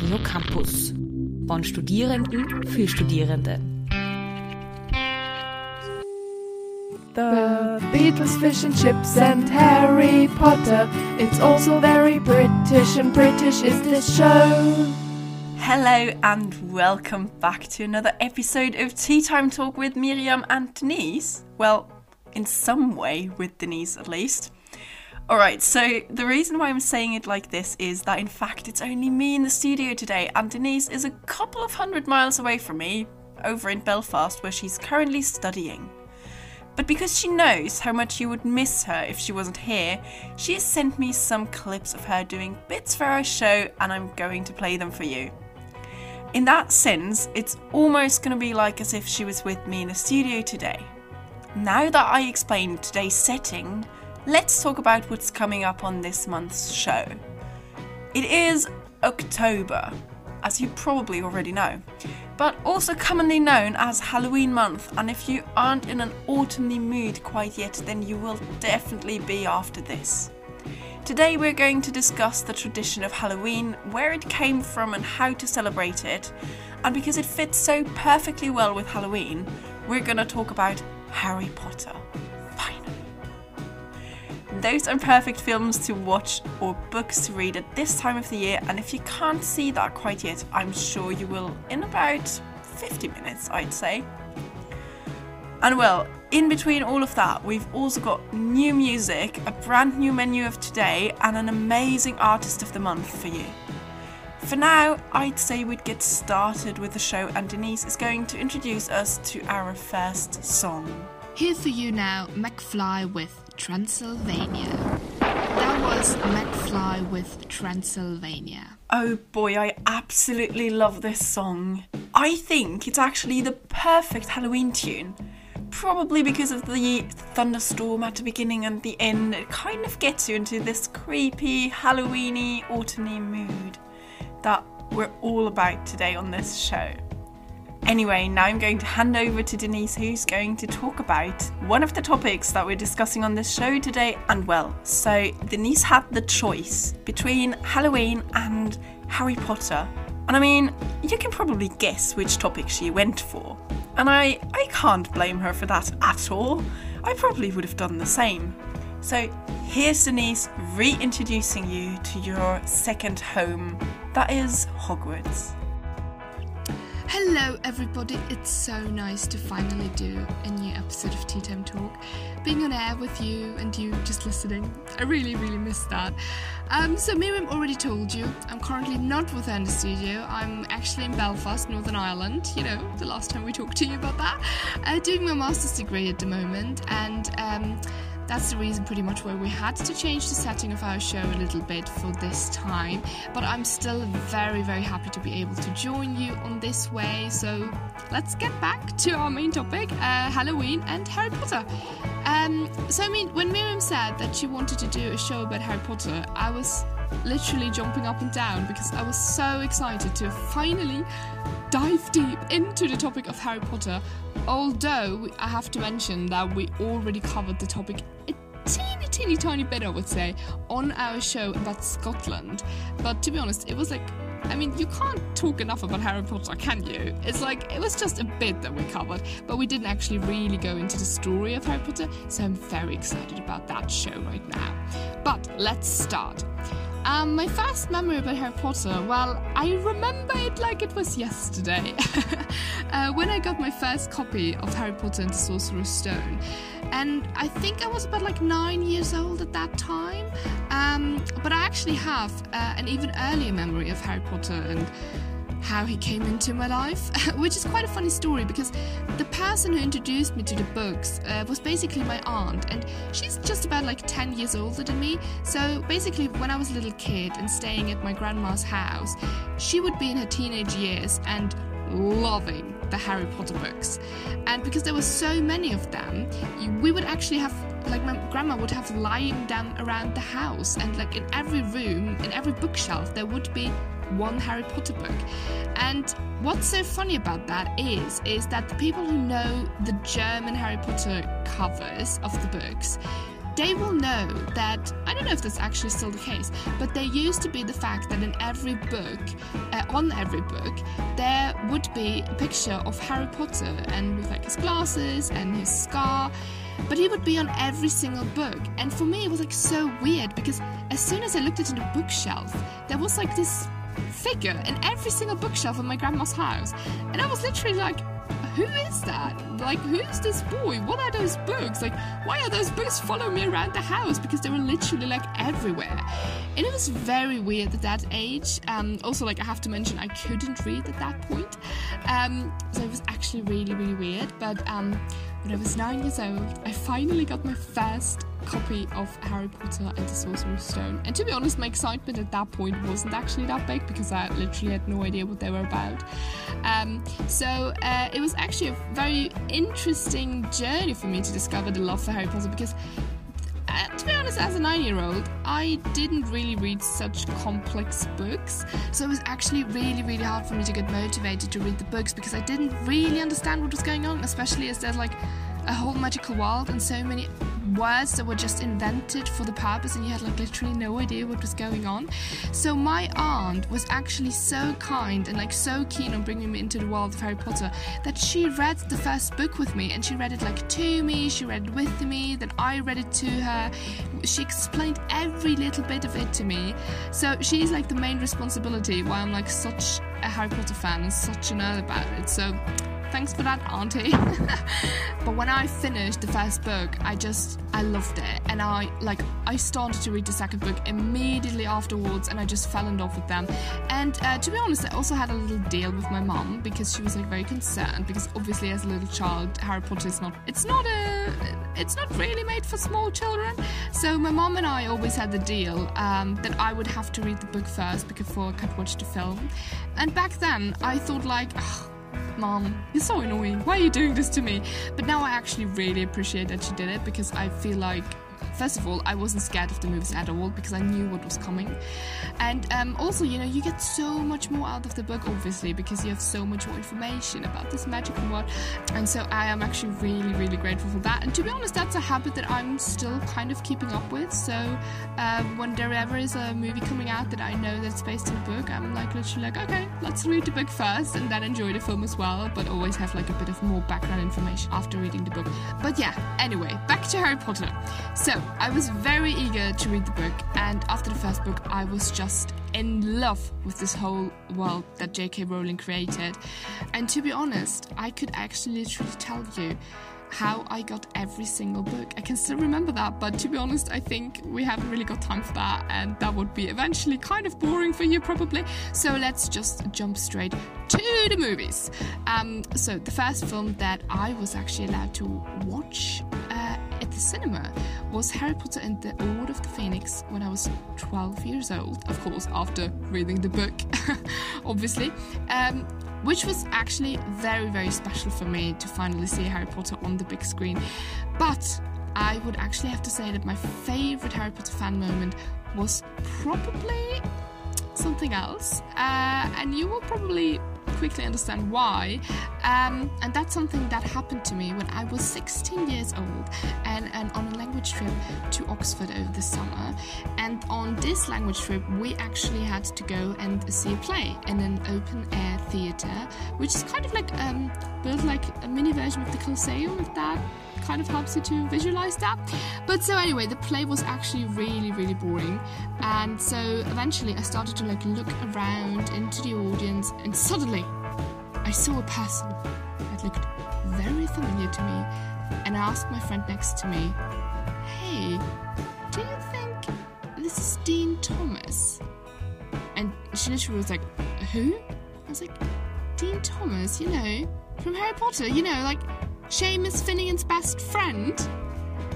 Radio Campus. Von Studierenden für Studierende. The Beatles, fish and chips, and Harry Potter. It's also very British, and British is this show. Hello and welcome back to another episode of Tea Time Talk with Mirjam and Denise. Well, in some way with Denise at least. Alright, so the reason why I'm saying it like this is that in fact it's only me in the studio today, and Denise is a couple of hundred miles away from me, over in Belfast, where she's currently studying. But because she knows how much you would miss her if she wasn't here, she has sent me some clips of her doing bits for our show, and I'm going to play them for you. In that sense, it's almost going to be like as if she was with me in the studio today. Now that I explained today's setting, let's talk about what's coming up on this month's show. It is October, as you probably already know, but also commonly known as Halloween month. And if you aren't in an autumny mood quite yet, then you will definitely be after this. Today we're going to discuss the tradition of Halloween, where it came from, and how to celebrate it. And because it fits so perfectly well with Halloween, we're going to talk about Harry Potter. Those are perfect films to watch or books to read at this time of the year, and if you can't see that quite yet, I'm sure you will in about 50 minutes, I'd say. And well, in between all of that, we've also got new music, a brand new menu of today, and an amazing artist of the month for you. For now, I'd say we'd get started with the show, and Denise is going to introduce us to our first song. Here for you now, McFly with Transylvania. That was McFly with Transylvania. Oh boy, I absolutely love this song. I think it's actually the perfect Halloween tune. Probably because of the thunderstorm at the beginning and the end, it kind of gets you into this creepy, Halloweeny, autumny mood that we're all about today on this show. Anyway, now I'm going to hand over to Denise, who's going to talk about one of the topics that we're discussing on this show today. And well, so Denise had the choice between Halloween and Harry Potter. And I mean, you can probably guess which topic she went for. And I, I can't blame her for that at all. I probably would have done the same. So here's Denise reintroducing you to your second home. That is Hogwarts. Hello, everybody. It's so nice to finally do a new episode of Tea Time Talk. Being on air with you and you just listening. I really, really miss that. Um, so, Mirjam already told you, I'm currently not with her in the studio. I'm actually in Belfast, Northern Ireland. You know, the last time we talked to you about that. Uh, doing my master's degree at the moment. And um, that's the reason pretty much why we had to change the setting of our show a little bit for this time. But I'm still very, very happy to be able to join you on this way. So let's get back to our main topic uh, Halloween and Harry Potter. Um, so, I mean, when Mirjam said that she wanted to do a show about Harry Potter, I was literally jumping up and down because I was so excited to finally dive deep into the topic of Harry Potter. Although I have to mention that we already covered the topic a teeny, teeny, tiny bit, I would say, on our show about Scotland. But to be honest, it was like I mean, you can't talk enough about Harry Potter, can you? It's like, it was just a bit that we covered, but we didn't actually really go into the story of Harry Potter, so I'm very excited about that show right now. But let's start. Um, my first memory about Harry Potter, well, I remember it like it was yesterday. uh, when I got my first copy of Harry Potter and the Sorcerer's Stone. And I think I was about like nine years old at that time. Um, but I actually have uh, an even earlier memory of Harry Potter and how he came into my life, which is quite a funny story because the person who introduced me to the books uh, was basically my aunt, and she's just about like 10 years older than me. So basically, when I was a little kid and staying at my grandma's house, she would be in her teenage years and loving the Harry Potter books. And because there were so many of them, we would actually have like my grandma would have lying them around the house and like in every room in every bookshelf there would be one Harry Potter book. And what's so funny about that is is that the people who know the German Harry Potter covers of the books they will know that I don't know if that's actually still the case, but there used to be the fact that in every book, uh, on every book, there would be a picture of Harry Potter and with like his glasses and his scar. But he would be on every single book, and for me it was like so weird because as soon as I looked into the bookshelf, there was like this figure in every single bookshelf in my grandma's house, and I was literally like, who is that? Like, who's this boy? What are those books? Like, why are those books following me around the house? Because they were literally like everywhere. And it was very weird at that age. Um, also, like, I have to mention, I couldn't read at that point. Um, so it was actually really, really weird. But um, when I was nine years old, I finally got my first copy of Harry Potter and the Sorcerer's Stone. And to be honest, my excitement at that point wasn't actually that big because I literally had no idea what they were about. Um, so uh, it was actually a very interesting journey for me to discover the love for Harry Potter because. Uh, to be honest, as a nine year old, I didn't really read such complex books. So it was actually really, really hard for me to get motivated to read the books because I didn't really understand what was going on, especially as there's like a whole magical world and so many words that were just invented for the purpose and you had like literally no idea what was going on. So my aunt was actually so kind and like so keen on bringing me into the world of Harry Potter that she read the first book with me and she read it like to me, she read it with me, then I read it to her. She explained every little bit of it to me. So she's like the main responsibility why I'm like such a Harry Potter fan and such a nerd about it. So Thanks for that, Auntie. but when I finished the first book, I just I loved it, and I like I started to read the second book immediately afterwards, and I just fell in love with them. And uh, to be honest, I also had a little deal with my mom because she was like very concerned because obviously as a little child, Harry Potter is not it's not a it's not really made for small children. So my mom and I always had the deal um, that I would have to read the book first before I could watch the film. And back then, I thought like. Oh, Mom, you're so annoying. Why are you doing this to me? But now I actually really appreciate that she did it because I feel like First of all, I wasn't scared of the movies at all because I knew what was coming. And um, also, you know, you get so much more out of the book, obviously, because you have so much more information about this magical world. And so I am actually really, really grateful for that. And to be honest, that's a habit that I'm still kind of keeping up with. So uh, when there ever is a movie coming out that I know that's based on a book, I'm like literally like, okay, let's read the book first and then enjoy the film as well, but always have like a bit of more background information after reading the book. But yeah, anyway, back to Harry Potter. So I was very eager to read the book, and after the first book, I was just in love with this whole world that J.K. Rowling created. And to be honest, I could actually literally tell you how I got every single book. I can still remember that, but to be honest, I think we haven't really got time for that, and that would be eventually kind of boring for you, probably. So let's just jump straight to the movies. Um, so, the first film that I was actually allowed to watch at the cinema was Harry Potter and the Order of the Phoenix when I was 12 years old, of course, after reading the book, obviously. Um, which was actually very, very special for me to finally see Harry Potter on the big screen. But I would actually have to say that my favorite Harry Potter fan moment was probably something else. Uh, and you will probably quickly understand why. Um, and that's something that happened to me when I was 16 years old and, and on a language trip to Oxford over the summer. And on this language trip, we actually had to go and see a play in an open air theatre, which is kind of like um, built like a mini version of the Colosseum, if that kind of helps you to visualize that. But so anyway, the play was actually really, really boring. And so eventually I started to like look around into the audience and suddenly I saw a person that looked very familiar to me. And I asked my friend next to me, Hey, do you think this is Dean Thomas? And she literally was like, Who? I was like, Dean Thomas, you know, from Harry Potter, you know, like Seamus Finnigan's best friend?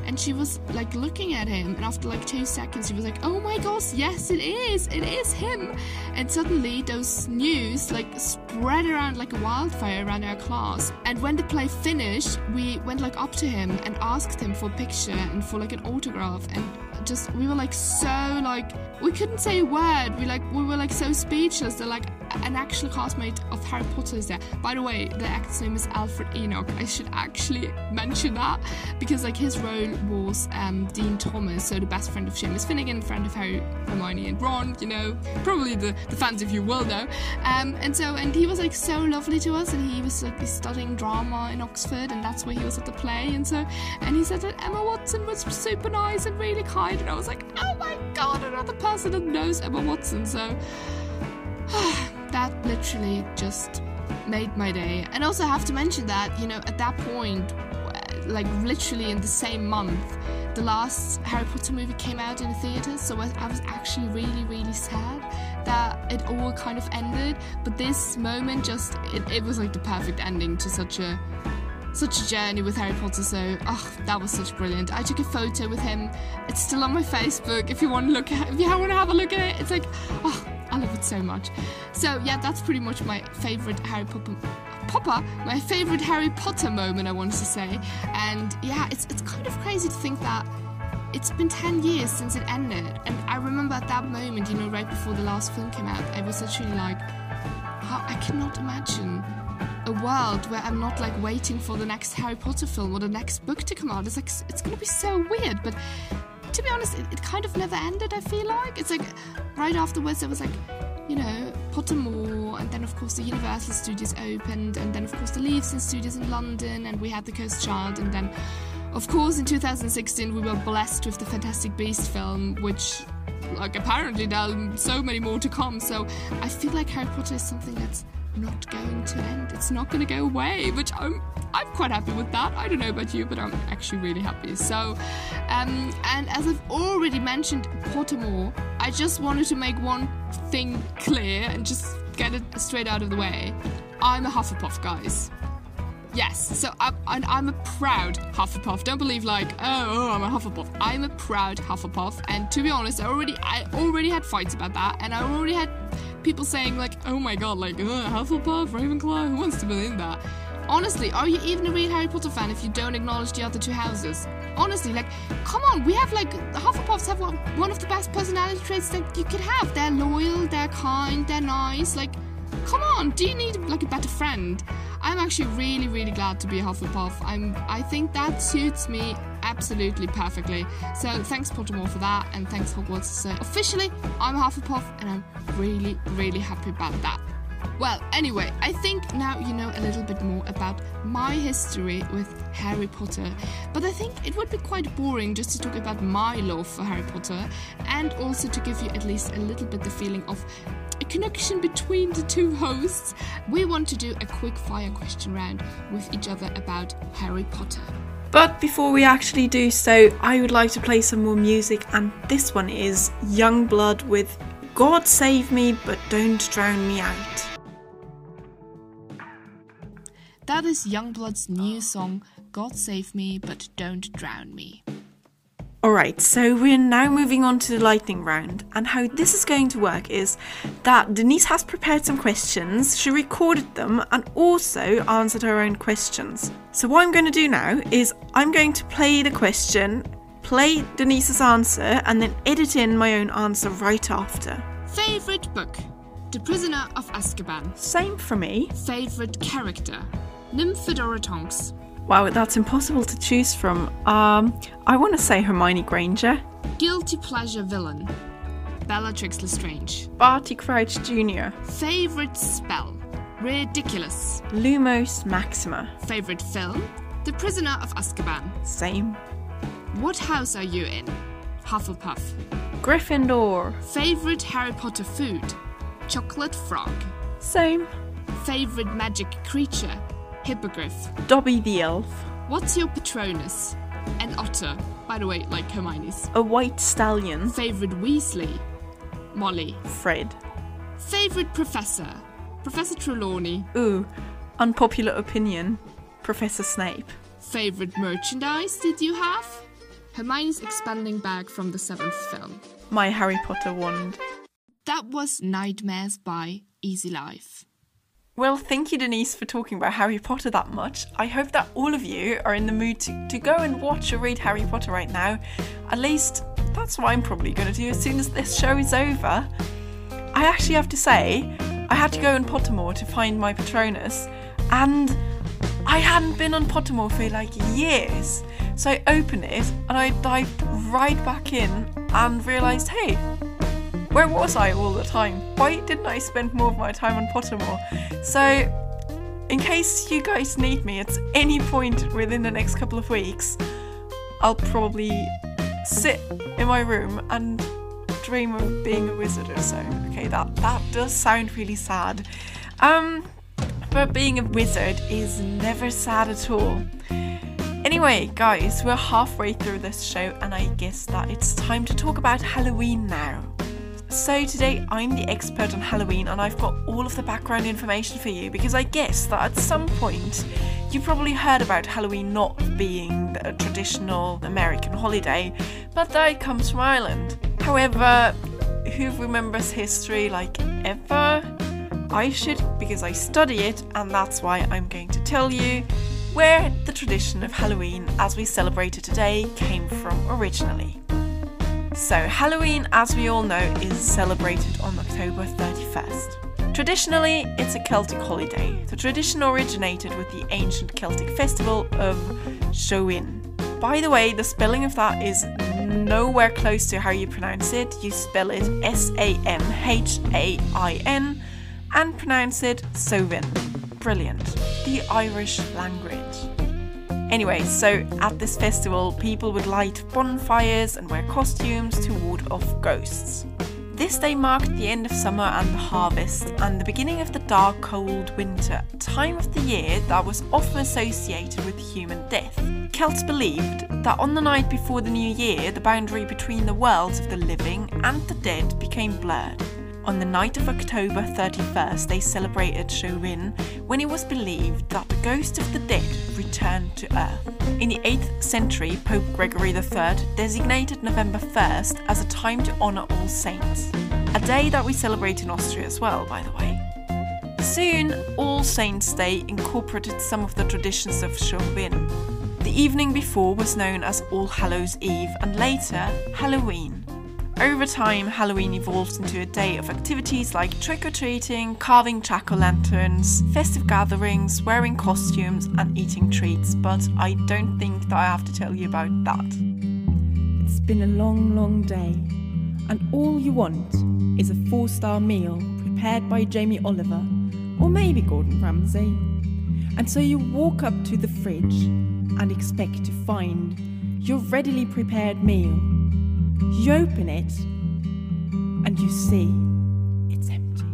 And she was like looking at him, and after like two seconds, she was like, Oh my gosh, yes, it is, it is him. And suddenly, those news like spread around like a wildfire around our class. And when the play finished, we went like up to him and asked him for a picture and for like an autograph. And just we were like so like we couldn't say a word we like we were like so speechless that like an actual classmate of Harry Potter is there. By the way, the actor's name is Alfred Enoch. I should actually mention that because like his role was um, Dean Thomas, so the best friend of Seamus Finnigan, friend of Harry, Hermione, and Ron. You know, probably the, the fans of you will know. Um, and so and he was like so lovely to us, and he was like studying drama in Oxford, and that's where he was at the play, and so and he said that Emma Watson was super nice and really kind, and I was like, oh my god, another person that knows Emma Watson. So that literally just made my day. And also have to mention that, you know, at that point, like literally in the same month, the last Harry Potter movie came out in the theatre, so I was actually really, really sad that it all kind of ended. But this moment just, it, it was like the perfect ending to such a such a journey with Harry Potter. So, oh, that was such brilliant. I took a photo with him. It's still on my Facebook. If you want to look at, if you want to have a look at it, it's like, oh, I love it so much. So yeah, that's pretty much my favorite Harry Potter. Papa, my favorite Harry Potter moment, I wanted to say. And yeah, it's it's kind of crazy to think that it's been 10 years since it ended. And I remember at that moment, you know, right before the last film came out, I was literally like, how I cannot imagine a world where I'm not like waiting for the next Harry Potter film or the next book to come out. It's like it's gonna be so weird, but to be honest, it, it kind of never ended. I feel like it's like right afterwards there was like you know, Pottermore, and then of course the Universal Studios opened, and then of course the Leavesden Studios in London, and we had the Cursed Child, and then of course in 2016 we were blessed with the Fantastic Beast film, which like apparently there are so many more to come. So I feel like Harry Potter is something that's not going to end. It's not going to go away, which I'm I'm quite happy with that. I don't know about you, but I'm actually really happy. So, um, and as I've already mentioned, Pottermore, I just wanted to make one thing clear and just get it straight out of the way. I'm a Hufflepuff, guys. Yes, so I'm, I'm a proud Hufflepuff. Don't believe like, oh, oh, I'm a Hufflepuff. I'm a proud Hufflepuff, and to be honest, I already I already had fights about that, and I already had people saying like, oh my god, like uh, Hufflepuff, Ravenclaw, who wants to believe that? Honestly, are you even a real Harry Potter fan if you don't acknowledge the other two houses? Honestly, like, come on, we have like Hufflepuffs have one, one of the best personality traits that you could have. They're loyal, they're kind, they're nice. Like, come on, do you need like a better friend? I'm actually really, really glad to be a Hufflepuff. I'm, I think that suits me absolutely perfectly. So thanks Pottermore for that, and thanks Hogwarts. So officially, I'm a Hufflepuff, and I'm really, really happy about that. Well, anyway, I think now you know a little bit more about my history with Harry Potter, but I think it would be quite boring just to talk about my love for Harry Potter and also to give you at least a little bit the feeling of a connection between the two hosts. We want to do a quick fire question round with each other about Harry Potter. But before we actually do so, I would like to play some more music, and this one is Yungblud with God Save Me, but Don't Drown Me Out. That is Yungblud's new song, God Save Me, but Don't Drown Me. Alright, so we're now moving on to the lightning round, and how this is going to work is that Denise has prepared some questions, she recorded them, and also answered her own questions. So, what I'm going to do now is I'm going to play the question, play Denise's answer, and then edit in my own answer right after. Favorite book? The Prisoner of Azkaban. Same for me. Favorite character? Nymphadora Tonks. Wow, that's impossible to choose from. Um, I want to say Hermione Granger. Guilty pleasure villain. Bellatrix Lestrange. Barty Crouch Jr. Favorite spell? Riddikulus. Lumos Maxima. Favorite film? The Prisoner of Azkaban. Same. What house are you in? Hufflepuff. Gryffindor. Favorite Harry Potter food? Chocolate frog. Same. Favorite magic creature? Hippogriff. Dobby the Elf. What's your Patronus? An otter. By the way, like Hermione's. A white stallion. Favorite Weasley? Molly. Fred. Favorite professor? Professor Trelawney. Ooh, unpopular opinion. Professor Snape. Favorite merchandise did you have? Hermione's expanding bag from the seventh film. My Harry Potter wand. That was Nightmares by Easy Life. Well, thank you, Denise, for talking about Harry Potter that much. I hope that all of you are in the mood to, to go and watch or read Harry Potter right now. At least that's what I'm probably going to do as soon as this show is over. I actually have to say, I had to go in Pottermore to find my Patronus, and I hadn't been on Pottermore for like years. So I opened it and I dived right back in and realised, hey, where was I all the time? Why didn't I spend more of my time on Pottermore? So, in case you guys need me at any point within the next couple of weeks, I'll probably sit in my room and dream of being a wizard or so. Okay, that that does sound really sad. Um, but being a wizard is never sad at all. Anyway, guys, we're halfway through this show, and I guess that it's time to talk about Halloween now. So, today I'm the expert on Halloween, and I've got all of the background information for you because I guess that at some point you probably heard about Halloween not being a traditional American holiday, but that it comes from Ireland. However, who remembers history like ever? I should because I study it, and that's why I'm going to tell you where the tradition of Halloween as we celebrate it today came from originally. So, Halloween, as we all know, is celebrated on October 31st. Traditionally, it's a Celtic holiday. The tradition originated with the ancient Celtic festival of Samhain. By the way, the spelling of that is nowhere close to how you pronounce it. You spell it S A M H A I N and pronounce it Samhain. Brilliant. The Irish language. Anyway, so at this festival, people would light bonfires and wear costumes to ward off ghosts. This day marked the end of summer and the harvest, and the beginning of the dark, cold winter, time of the year that was often associated with human death. Celts believed that on the night before the new year, the boundary between the worlds of the living and the dead became blurred. On the night of October 31st, they celebrated Samhain when it was believed that the ghost of the dead returned to Earth. In the 8th century, Pope Gregory III designated November 1st as a time to honour All Saints, a day that we celebrate in Austria as well, by the way. Soon, All Saints' Day incorporated some of the traditions of Samhain. The evening before was known as All Hallows' Eve and later Halloween. Over time, Halloween evolved into a day of activities like trick or treating, carving jack o' lanterns, festive gatherings, wearing costumes, and eating treats, but I don't think that I have to tell you about that. It's been a long, long day, and all you want is a four star meal prepared by Jamie Oliver or maybe Gordon Ramsay. And so you walk up to the fridge and expect to find your readily prepared meal. You open it and you see it's empty.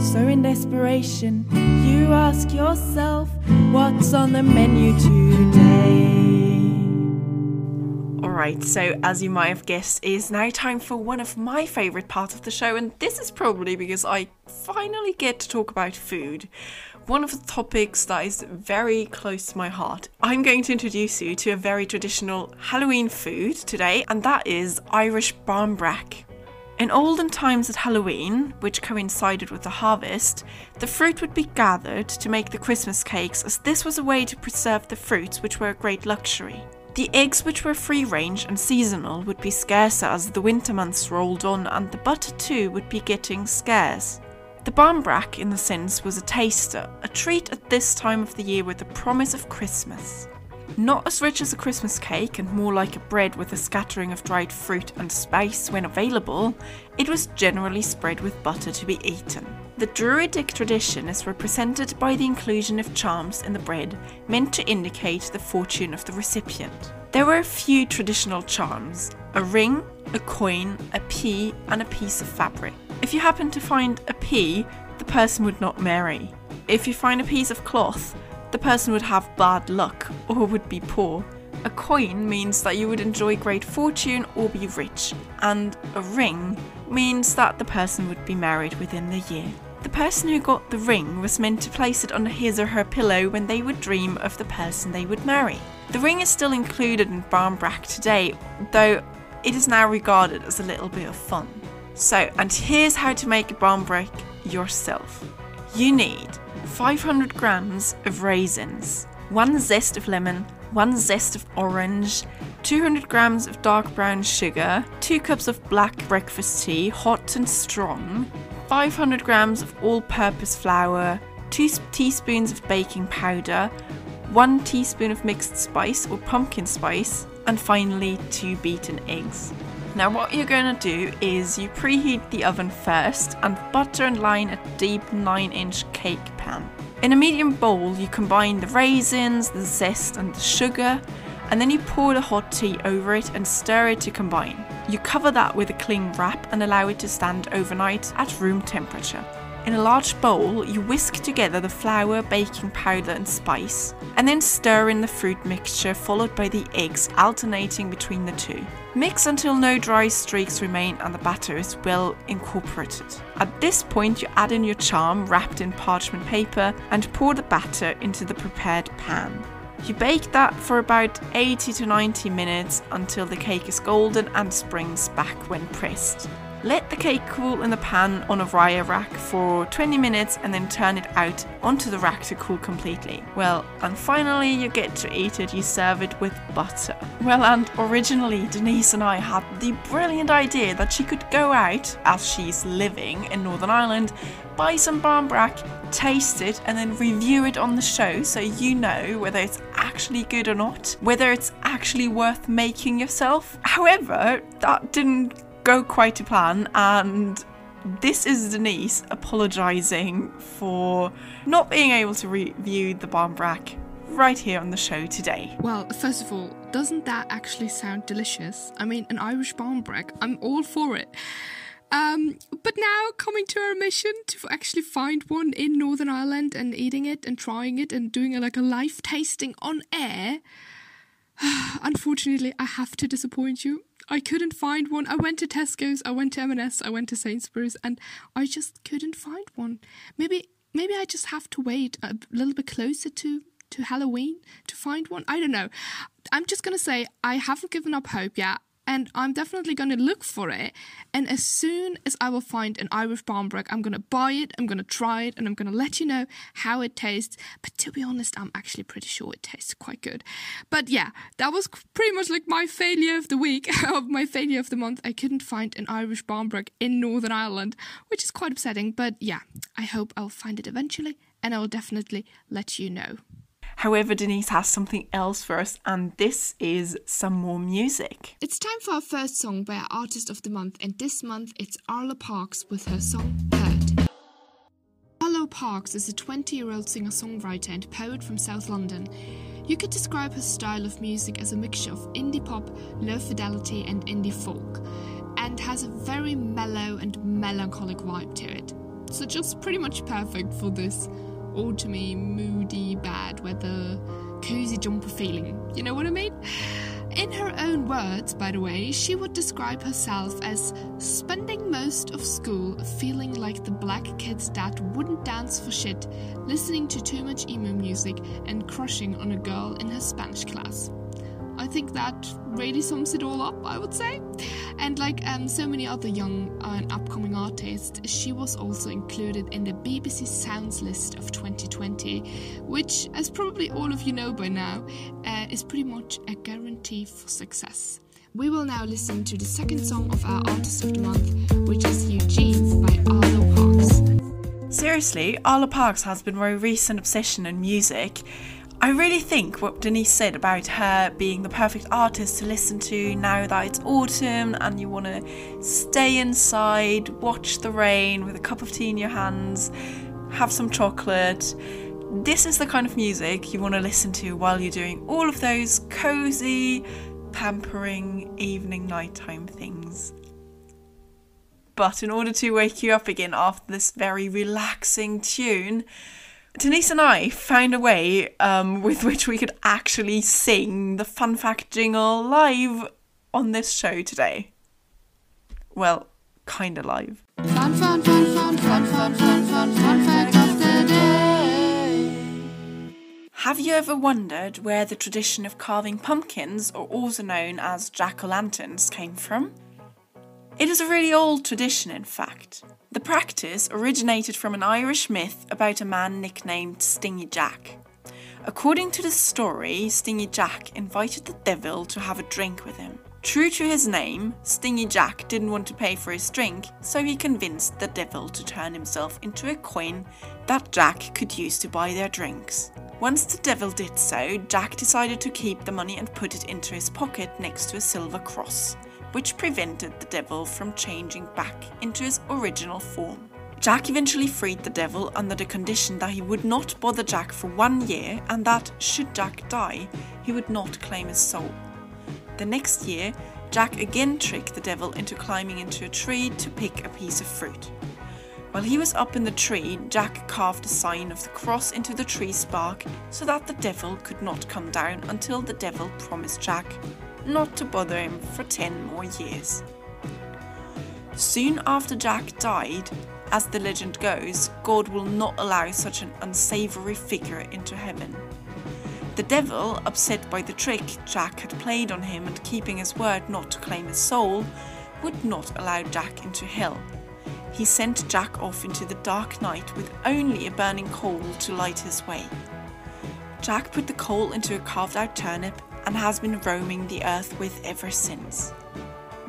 So, in desperation, you ask yourself, What's on the menu today? Alright, so as you might have guessed, it is now time for one of my favourite parts of the show, and this is probably because I finally get to talk about food. One of the topics that is very close to my heart. I'm going to introduce you to a very traditional Halloween food today, and that is Irish barmbrack. In olden times at Halloween, which coincided with the harvest, the fruit would be gathered to make the Christmas cakes, as this was a way to preserve the fruits, which were a great luxury. The eggs, which were free range and seasonal, would be scarcer as the winter months rolled on, and the butter too would be getting scarce. The barmbrack, in the sense, was a taster, a treat at this time of the year with the promise of Christmas. Not as rich as a Christmas cake and more like a bread with a scattering of dried fruit and spice when available, it was generally spread with butter to be eaten. The Druidic tradition is represented by the inclusion of charms in the bread meant to indicate the fortune of the recipient. There were a few traditional charms a ring, a coin, a pea, and a piece of fabric. If you happen to find a pea, the person would not marry. If you find a piece of cloth, the person would have bad luck or would be poor. A coin means that you would enjoy great fortune or be rich, and a ring means that the person would be married within the year. The person who got the ring was meant to place it under his or her pillow when they would dream of the person they would marry. The ring is still included in barmbrack today, though it is now regarded as a little bit of fun. So, and here's how to make a barmbrack yourself. You need 500 grams of raisins, one zest of lemon, one zest of orange, 200 grams of dark brown sugar, 2 cups of black breakfast tea, hot and strong, 500 grams of all purpose flour, 2 teaspoons of baking powder, 1 teaspoon of mixed spice or pumpkin spice, and finally 2 beaten eggs. Now, what you're going to do is you preheat the oven first and butter and line a deep 9 inch cake pan. In a medium bowl, you combine the raisins, the zest, and the sugar, and then you pour the hot tea over it and stir it to combine. You cover that with a cling wrap and allow it to stand overnight at room temperature. In a large bowl, you whisk together the flour, baking powder, and spice, and then stir in the fruit mixture followed by the eggs, alternating between the two. Mix until no dry streaks remain and the batter is well incorporated. At this point, you add in your charm wrapped in parchment paper and pour the batter into the prepared pan. You bake that for about 80 to 90 minutes until the cake is golden and springs back when pressed. Let the cake cool in the pan on a raya rack for 20 minutes and then turn it out onto the rack to cool completely. Well, and finally you get to eat it, you serve it with butter. Well, and originally Denise and I had the brilliant idea that she could go out, as she's living in Northern Ireland, buy some barmbrack, taste it, and then review it on the show so you know whether it's actually good or not, whether it's actually worth making yourself. However, that didn't go quite to plan and this is Denise apologising for not being able to review the barmbrack right here on the show today. Well, first of all, doesn't that actually sound delicious? I mean, an Irish barmbrack, I'm all for it. Um, but now coming to our mission to actually find one in Northern Ireland and eating it and trying it and doing a, like a live tasting on air. Unfortunately, I have to disappoint you. I couldn't find one. I went to Tesco's, I went to M&S, I went to Sainsbury's, and I just couldn't find one. Maybe maybe I just have to wait a little bit closer to to Halloween to find one. I don't know. I'm just gonna say I haven't given up hope yet and I'm definitely going to look for it. And as soon as I will find an Irish barmbrack, I'm going to buy it, I'm going to try it, and I'm going to let you know how it tastes. But to be honest, I'm actually pretty sure it tastes quite good. But yeah, that was pretty much like my failure of the week, of my failure of the month. I couldn't find an Irish barmbrack in Northern Ireland, which is quite upsetting. But yeah, I hope I'll find it eventually, and I will definitely let you know. However, Denise has something else for us, and this is some more music. It's time for our first song by our Artist of the Month, and this month it's Arlo Parks with her song Hurt. Arlo Parks is a 20 year old singer songwriter and poet from South London. You could describe her style of music as a mixture of indie pop, low fidelity, and indie folk, and has a very mellow and melancholic vibe to it. So, just pretty much perfect for this autumny, moody, bad weather, cozy jumper feeling. You know what I mean? In her own words, by the way, she would describe herself as spending most of school feeling like the black kids that wouldn't dance for shit, listening to too much emo music, and crushing on a girl in her Spanish class. I think that really sums it all up, I would say. And like um, so many other young and upcoming artists, she was also included in the BBC Sounds list of 2020, which, as probably all of you know by now, uh, is pretty much a guarantee for success. We will now listen to the second song of our Artist of the Month, which is Eugene by Arlo Parks. Seriously, Arlo Parks has been my recent obsession in music. I really think what Denise said about her being the perfect artist to listen to now that it's autumn and you want to stay inside, watch the rain with a cup of tea in your hands, have some chocolate. This is the kind of music you want to listen to while you're doing all of those cozy, pampering evening nighttime things. But in order to wake you up again after this very relaxing tune, Denise and I found a way um, with which we could actually sing the fun fact jingle live on this show today. Well, kind of live. Fun, fun, fun, fun, fun, fun, fun, fun, fun fact of the day. Have you ever wondered where the tradition of carving pumpkins, or also known as jack o' lanterns, came from? It is a really old tradition, in fact. The practice originated from an Irish myth about a man nicknamed Stingy Jack. According to the story, Stingy Jack invited the devil to have a drink with him. True to his name, Stingy Jack didn't want to pay for his drink, so he convinced the devil to turn himself into a coin that Jack could use to buy their drinks. Once the devil did so, Jack decided to keep the money and put it into his pocket next to a silver cross, which prevented the devil from changing back into his original form. Jack eventually freed the devil under the condition that he would not bother Jack for one year and that, should Jack die, he would not claim his soul. The next year, Jack again tricked the devil into climbing into a tree to pick a piece of fruit. While he was up in the tree, Jack carved a sign of the cross into the tree's bark so that the devil could not come down until the devil promised Jack not to bother him for 10 more years. Soon after Jack died, as the legend goes, God will not allow such an unsavory figure into heaven. The devil, upset by the trick Jack had played on him and keeping his word not to claim his soul, would not allow Jack into hell. He sent Jack off into the dark night with only a burning coal to light his way. Jack put the coal into a carved out turnip and has been roaming the earth with ever since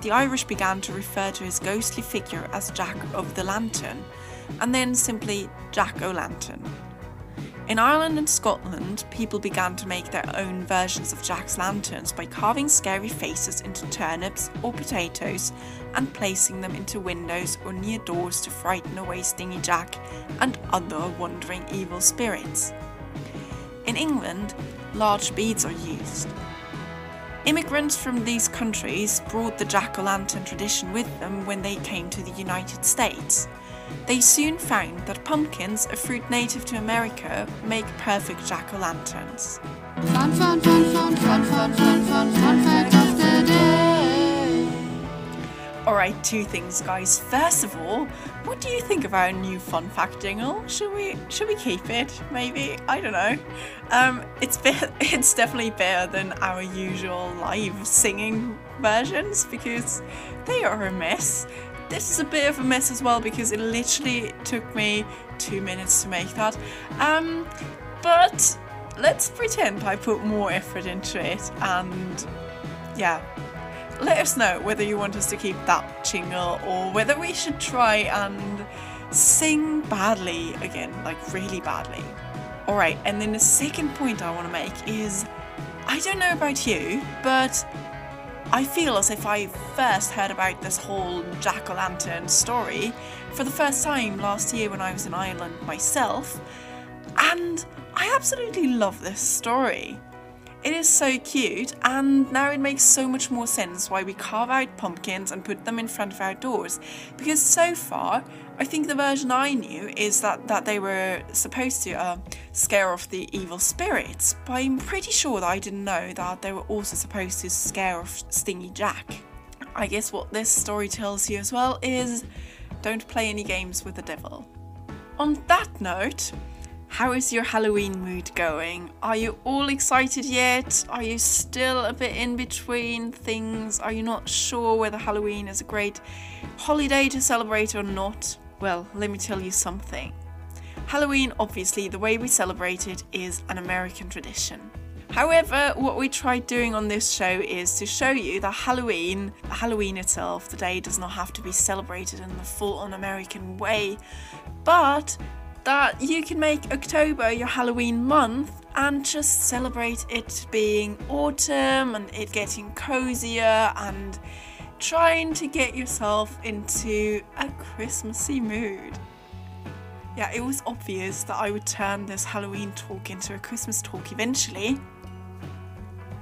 the Irish began to refer to his ghostly figure as Jack of the Lantern, and then simply Jack o' Lantern. In Ireland and Scotland, people began to make their own versions of Jack's lanterns by carving scary faces into turnips or potatoes and placing them into windows or near doors to frighten away Stingy Jack and other wandering evil spirits. In England, large beads are used. Immigrants from these countries brought the jack o' lantern tradition with them when they came to the United States. They soon found that pumpkins, a fruit native to America, make perfect jack o' lanterns. Fun, fun, fun, fun, fun, fun, fun, fun, fun. Alright, two things, guys. First of all, what do you think of our new fun fact jingle? Should we should we keep it? Maybe I don't know. Um, it's be- it's definitely better than our usual live singing versions because they are a mess. This is a bit of a mess as well because it literally took me two minutes to make that. Um, but let's pretend I put more effort into it and yeah, let us know whether you want us to keep that jingle or whether we should try and sing badly again, like really badly. Alright, and then the second point I want to make is I don't know about you, but I feel as if I first heard about this whole jack o' lantern story for the first time last year when I was in Ireland myself, and I absolutely love this story. It is so cute, and now it makes so much more sense why we carve out pumpkins and put them in front of our doors. Because so far, I think the version I knew is that, that they were supposed to uh, scare off the evil spirits, but I'm pretty sure that I didn't know that they were also supposed to scare off Stingy Jack. I guess what this story tells you as well is don't play any games with the devil. On that note, how is your Halloween mood going? Are you all excited yet? Are you still a bit in between things? Are you not sure whether Halloween is a great holiday to celebrate or not? Well, let me tell you something. Halloween, obviously, the way we celebrate it is an American tradition. However, what we tried doing on this show is to show you that Halloween, Halloween itself, the day does not have to be celebrated in the full on American way, but that you can make October your Halloween month and just celebrate it being autumn and it getting cozier and trying to get yourself into a Christmassy mood. Yeah, it was obvious that I would turn this Halloween talk into a Christmas talk eventually.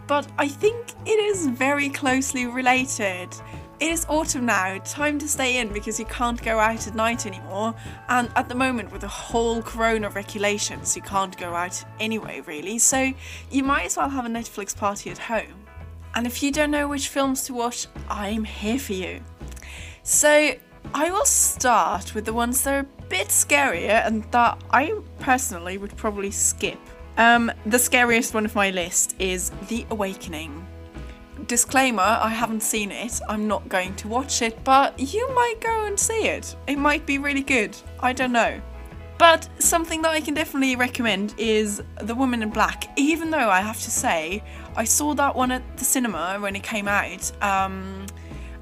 But I think it is very closely related. It is autumn now, time to stay in because you can't go out at night anymore. And at the moment, with the whole corona regulations, you can't go out anyway, really. So you might as well have a Netflix party at home. And if you don't know which films to watch, I'm here for you. So I will start with the ones that are a bit scarier and that I personally would probably skip. Um, the scariest one of my list is The Awakening. Disclaimer I haven't seen it, I'm not going to watch it, but you might go and see it. It might be really good. I don't know. But something that I can definitely recommend is The Woman in Black. Even though I have to say, I saw that one at the cinema when it came out, um,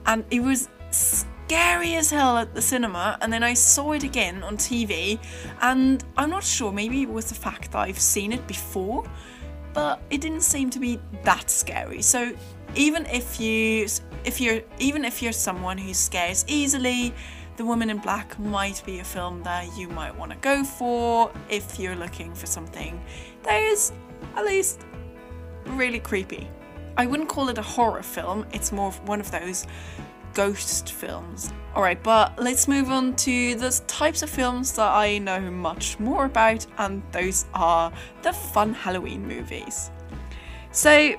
and it was scary as hell at the cinema. And then I saw it again on TV, and I'm not sure, maybe it was the fact that I've seen it before, but it didn't seem to be that scary. So even if you if you're even if you're someone who scares easily, The Woman in Black might be a film that you might want to go for if you're looking for something that is at least really creepy. I wouldn't call it a horror film, it's more of one of those ghost films. Alright, but let's move on to the types of films that I know much more about, and those are the fun Halloween movies. So,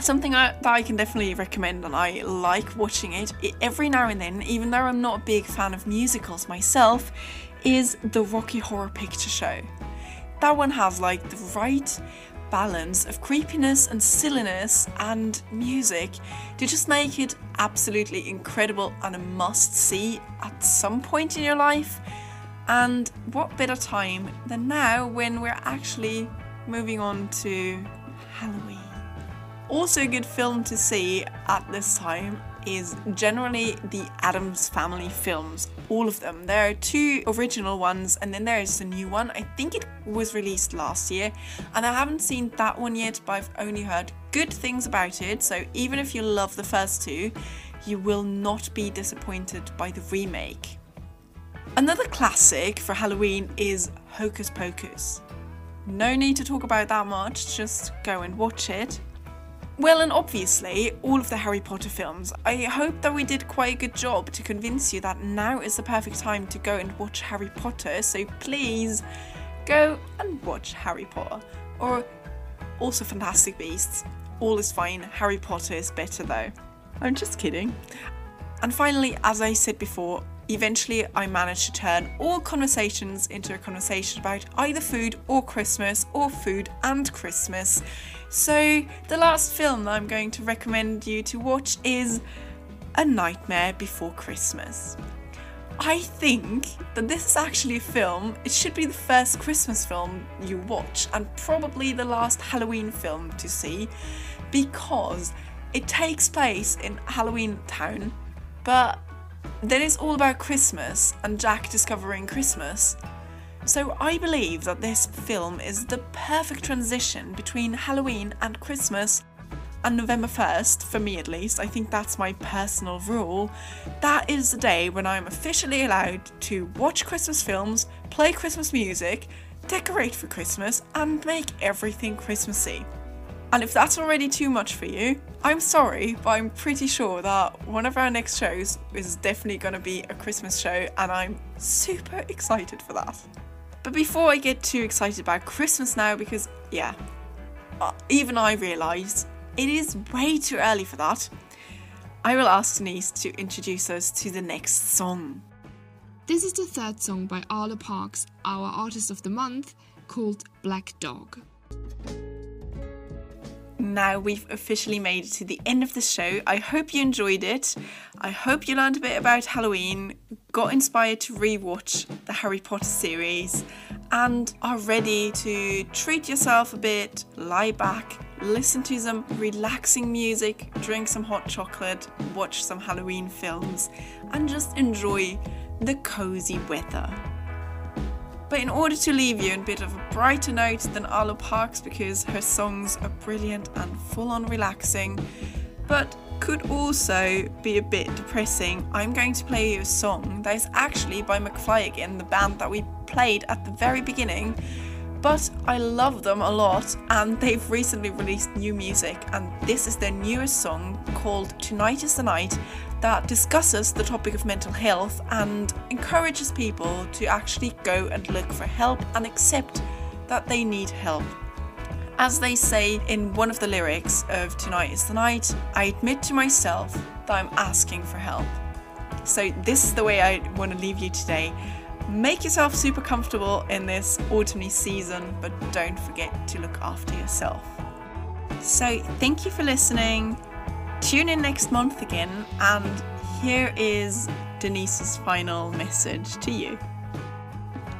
something I, that I can definitely recommend, and I like watching it, it every now and then, even though I'm not a big fan of musicals myself, is the Rocky Horror Picture Show. That one has like the right balance of creepiness and silliness and music to just make it absolutely incredible and a must see at some point in your life. And what better time than now when we're actually moving on to Halloween? Also, a good film to see at this time is generally the Addams Family films, all of them. There are two original ones, and then there is a new one. I think it was released last year, and I haven't seen that one yet, but I've only heard good things about it. So, even if you love the first two, you will not be disappointed by the remake. Another classic for Halloween is Hocus Pocus. No need to talk about that much, just go and watch it. Well, and obviously, all of the Harry Potter films. I hope that we did quite a good job to convince you that now is the perfect time to go and watch Harry Potter, so please go and watch Harry Potter. Or also Fantastic Beasts. All is fine, Harry Potter is better though. I'm just kidding. And finally, as I said before, eventually I managed to turn all conversations into a conversation about either food or Christmas or food and Christmas. So, the last film that I'm going to recommend you to watch is A Nightmare Before Christmas. I think that this is actually a film, it should be the first Christmas film you watch, and probably the last Halloween film to see, because it takes place in Halloween Town, but then it's all about Christmas and Jack discovering Christmas. So I believe that this film is the perfect transition between Halloween and Christmas and November 1st, for me at least, I think that's my personal rule. That is the day when I'm officially allowed to watch Christmas films, play Christmas music, decorate for Christmas, and make everything Christmassy. And if that's already too much for you, I'm sorry, but I'm pretty sure that one of our next shows is definitely going to be a Christmas show, and I'm super excited for that. But before I get too excited about Christmas now, because yeah, uh, even I realise it is way too early for that, I will ask Denise to introduce us to the next song. This is the third song by Arlo Parks, our artist of the month, called Black Dog. Now we've officially made it to the end of the show. I hope you enjoyed it. I hope you learned a bit about Halloween, got inspired to rewatch the Harry Potter series, and are ready to treat yourself a bit, lie back, listen to some relaxing music, drink some hot chocolate, watch some Halloween films, and just enjoy the cozy weather. But in order to leave you in a bit of a brighter note than Arlo Parks because her songs are brilliant and full on relaxing, but could also be a bit depressing, I'm going to play you a song that is actually by McFly again, the band that we played at the very beginning. But I love them a lot, and they've recently released new music, and this is their newest song called Tonight is the Night that discusses the topic of mental health and encourages people to actually go and look for help and accept that they need help. As they say in one of the lyrics of Tonight is the Night, I admit to myself that I'm asking for help. So, this is the way I want to leave you today. Make yourself super comfortable in this autumny season, but don't forget to look after yourself. So, thank you for listening. Tune in next month again, and here is Denise's final message to you.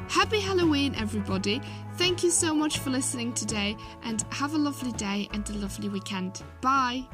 Happy Halloween, everybody. Thank you so much for listening today, and have a lovely day and a lovely weekend. Bye.